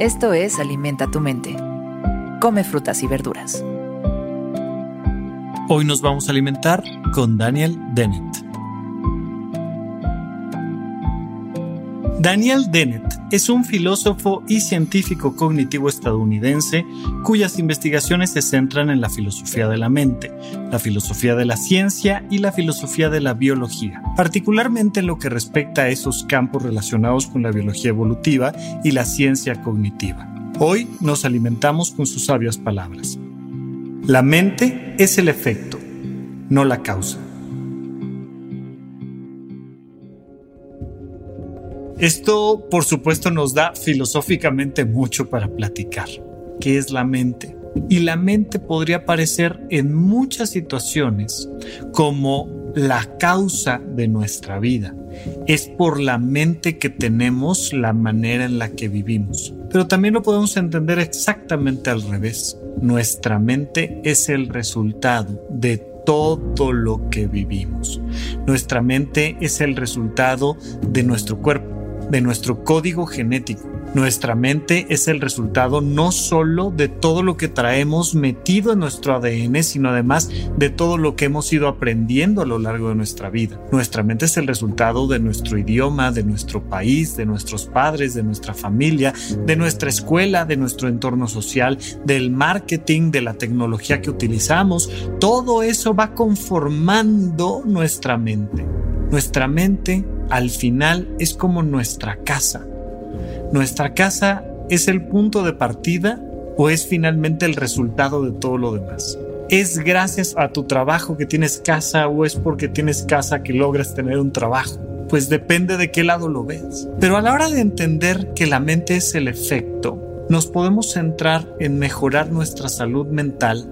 Esto es Alimenta tu mente. Come frutas y verduras. Hoy nos vamos a alimentar con Daniel Dennett. Daniel Dennett es un filósofo y científico cognitivo estadounidense cuyas investigaciones se centran en la filosofía de la mente, la filosofía de la ciencia y la filosofía de la biología, particularmente en lo que respecta a esos campos relacionados con la biología evolutiva y la ciencia cognitiva. Hoy nos alimentamos con sus sabias palabras. La mente es el efecto, no la causa. Esto, por supuesto, nos da filosóficamente mucho para platicar. ¿Qué es la mente? Y la mente podría aparecer en muchas situaciones como la causa de nuestra vida. Es por la mente que tenemos la manera en la que vivimos. Pero también lo podemos entender exactamente al revés. Nuestra mente es el resultado de todo lo que vivimos. Nuestra mente es el resultado de nuestro cuerpo de nuestro código genético. Nuestra mente es el resultado no solo de todo lo que traemos metido en nuestro ADN, sino además de todo lo que hemos ido aprendiendo a lo largo de nuestra vida. Nuestra mente es el resultado de nuestro idioma, de nuestro país, de nuestros padres, de nuestra familia, de nuestra escuela, de nuestro entorno social, del marketing, de la tecnología que utilizamos. Todo eso va conformando nuestra mente. Nuestra mente al final es como nuestra casa. Nuestra casa es el punto de partida o es finalmente el resultado de todo lo demás. ¿Es gracias a tu trabajo que tienes casa o es porque tienes casa que logras tener un trabajo? Pues depende de qué lado lo ves. Pero a la hora de entender que la mente es el efecto, nos podemos centrar en mejorar nuestra salud mental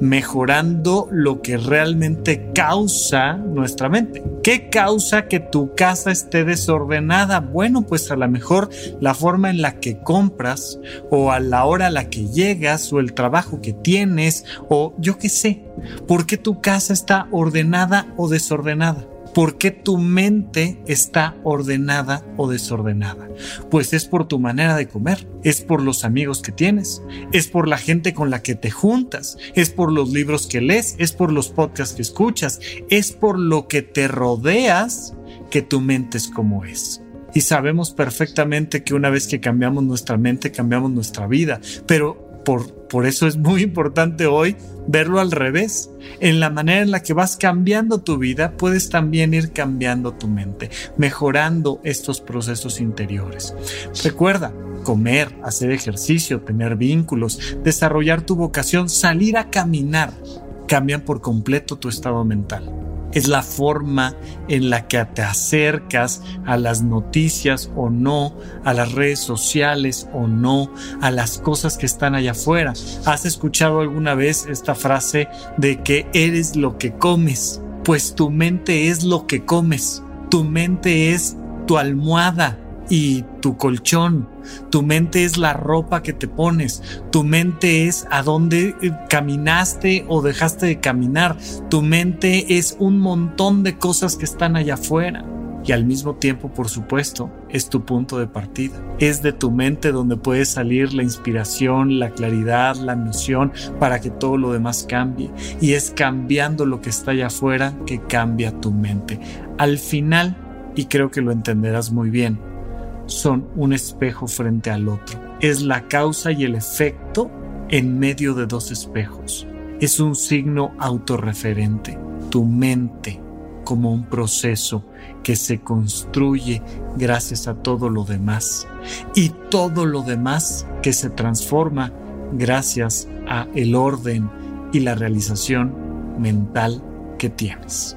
mejorando lo que realmente causa nuestra mente. ¿Qué causa que tu casa esté desordenada? Bueno, pues a lo mejor la forma en la que compras o a la hora a la que llegas o el trabajo que tienes o yo qué sé. ¿Por qué tu casa está ordenada o desordenada? ¿Por qué tu mente está ordenada o desordenada? Pues es por tu manera de comer, es por los amigos que tienes, es por la gente con la que te juntas, es por los libros que lees, es por los podcasts que escuchas, es por lo que te rodeas que tu mente es como es. Y sabemos perfectamente que una vez que cambiamos nuestra mente, cambiamos nuestra vida. Pero por, eso es muy importante hoy verlo al revés. En la manera en la que vas cambiando tu vida, puedes también ir cambiando tu mente, mejorando estos procesos interiores. Recuerda, comer, hacer ejercicio, tener vínculos, desarrollar tu vocación, salir a caminar, cambian por completo tu estado mental es la forma en la que te acercas a las noticias o no, a las redes sociales o no, a las cosas que están allá afuera. ¿Has escuchado alguna vez esta frase de que eres lo que comes? Pues tu mente es lo que comes. Tu mente es tu almohada y tu colchón. Tu mente es la ropa que te pones. Tu mente es a dónde eh, caminaste o dejaste de caminar. Tu mente es un montón de cosas que están allá afuera. Y al mismo tiempo, por supuesto, es tu punto de partida. Es de tu mente donde puede salir la inspiración, la claridad, la misión para que todo lo demás cambie. Y es cambiando lo que está allá afuera que cambia tu mente. Al final, y creo que lo entenderás muy bien, son un espejo frente al otro. Es la causa y el efecto en medio de dos espejos. Es un signo autorreferente. Tu mente como un proceso que se construye gracias a todo lo demás y todo lo demás que se transforma gracias a el orden y la realización mental que tienes.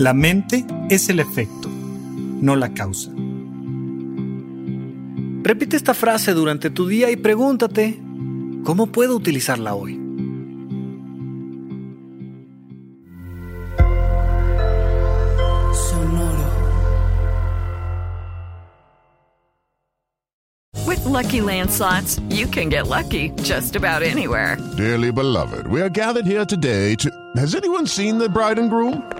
La mente es el efecto, no la causa. Repite esta frase durante tu día y pregúntate, ¿cómo puedo utilizarla hoy? With Lucky Land slots, you can get lucky just about anywhere. Dearly beloved, we are gathered here today to. Has anyone seen the bride and groom?